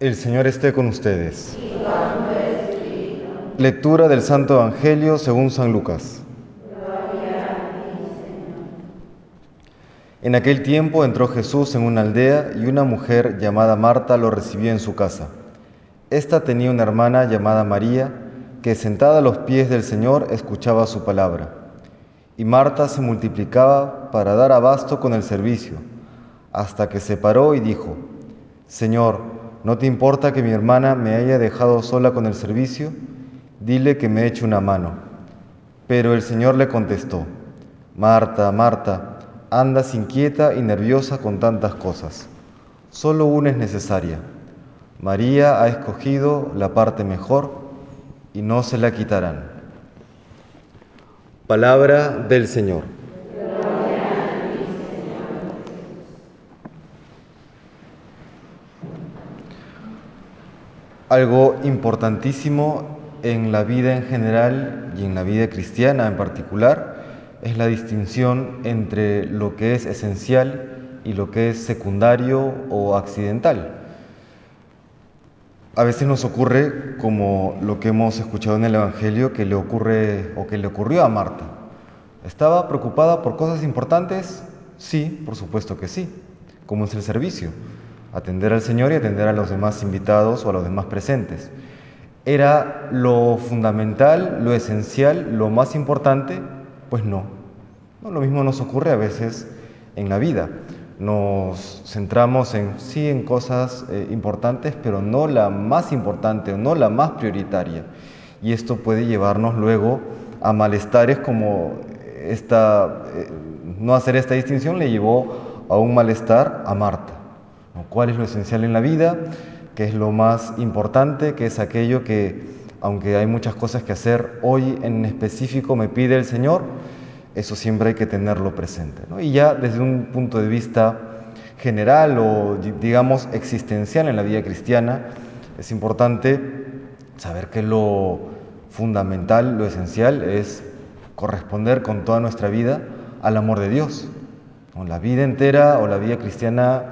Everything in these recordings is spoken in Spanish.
El Señor esté con ustedes. Lectura del Santo Evangelio según San Lucas. En aquel tiempo entró Jesús en una aldea y una mujer llamada Marta lo recibió en su casa. Esta tenía una hermana llamada María que sentada a los pies del Señor escuchaba su palabra. Y Marta se multiplicaba para dar abasto con el servicio, hasta que se paró y dijo, Señor, ¿no te importa que mi hermana me haya dejado sola con el servicio? Dile que me eche una mano. Pero el Señor le contestó, Marta, Marta, andas inquieta y nerviosa con tantas cosas. Solo una es necesaria. María ha escogido la parte mejor y no se la quitarán. Palabra del Señor. Algo importantísimo en la vida en general y en la vida cristiana en particular es la distinción entre lo que es esencial y lo que es secundario o accidental. A veces nos ocurre, como lo que hemos escuchado en el Evangelio, que le ocurre o que le ocurrió a Marta. ¿Estaba preocupada por cosas importantes? Sí, por supuesto que sí, como es el servicio, atender al Señor y atender a los demás invitados o a los demás presentes. ¿Era lo fundamental, lo esencial, lo más importante? Pues no. no. Lo mismo nos ocurre a veces en la vida. Nos centramos en sí en cosas eh, importantes, pero no la más importante o no la más prioritaria. Y esto puede llevarnos luego a malestares como esta, eh, no hacer esta distinción le llevó a un malestar a Marta. ¿Cuál es lo esencial en la vida? ¿Qué es lo más importante? ¿Qué es aquello que, aunque hay muchas cosas que hacer, hoy en específico me pide el Señor? Eso siempre hay que tenerlo presente. Y ya desde un punto de vista general o digamos existencial en la vida cristiana, es importante saber que lo fundamental, lo esencial es corresponder con toda nuestra vida al amor de Dios. La vida entera o la vida cristiana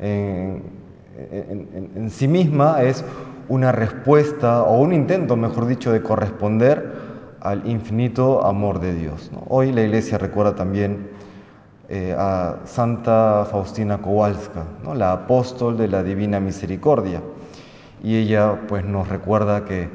en, sí misma es una respuesta o un intento, mejor dicho, de corresponder al infinito amor de Dios. Hoy la iglesia recuerda también eh, a Santa Faustina Kowalska, la apóstol de la Divina Misericordia. Y ella pues nos recuerda que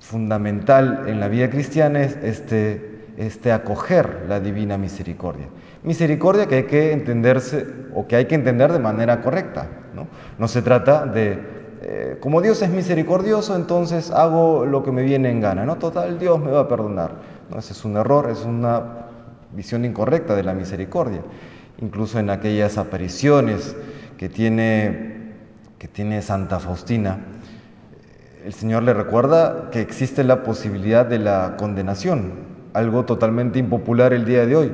fundamental en la vida cristiana es este, este acoger la Divina Misericordia. Misericordia que hay que entenderse o que hay que entender de manera correcta. No, no se trata de eh, como Dios es misericordioso, entonces hago lo que me viene en gana. No, total, Dios me va a perdonar. No, ese es un error, es una visión incorrecta de la misericordia. Incluso en aquellas apariciones que tiene, que tiene Santa Faustina, el Señor le recuerda que existe la posibilidad de la condenación, algo totalmente impopular el día de hoy,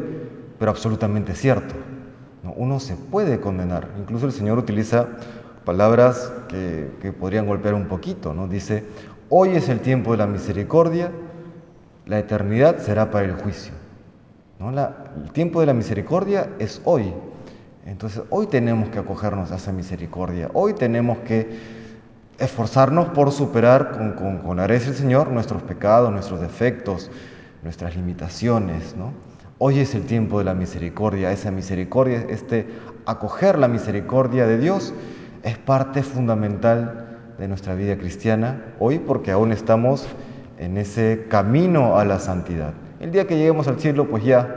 pero absolutamente cierto. uno se puede condenar. Incluso el Señor utiliza palabras que, podrían golpear un poquito, ¿no? Dice, hoy es el tiempo de la misericordia, la eternidad será para el juicio. ¿no? el tiempo de la misericordia es hoy. Entonces, hoy tenemos que acogernos a esa misericordia, hoy tenemos que esforzarnos por superar con, con, con del Señor nuestros pecados, nuestros defectos, nuestras limitaciones. ¿no? Hoy es el tiempo de la misericordia, esa misericordia, este acoger la misericordia de Dios es parte fundamental de nuestra vida cristiana hoy porque aún estamos en ese camino a la santidad. El día que lleguemos al cielo, pues ya,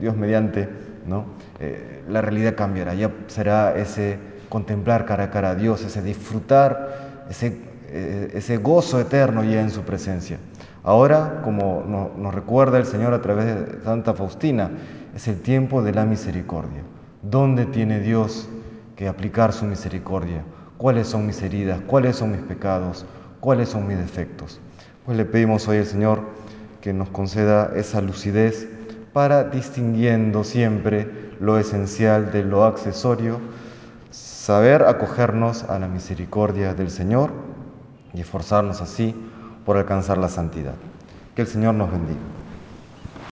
Dios mediante, ¿no? Eh, la realidad cambiará, ya será ese contemplar cara a cara a Dios, ese disfrutar, ese, eh, ese gozo eterno ya en su presencia. Ahora, como nos recuerda el Señor a través de Santa Faustina, es el tiempo de la misericordia. ¿Dónde tiene Dios que aplicar su misericordia. ¿Cuáles son mis heridas? ¿Cuáles son mis pecados? ¿Cuáles son mis defectos? Pues le pedimos hoy al Señor que nos conceda esa lucidez para distinguiendo siempre lo esencial de lo accesorio, saber acogernos a la misericordia del Señor y esforzarnos así por alcanzar la santidad. Que el Señor nos bendiga.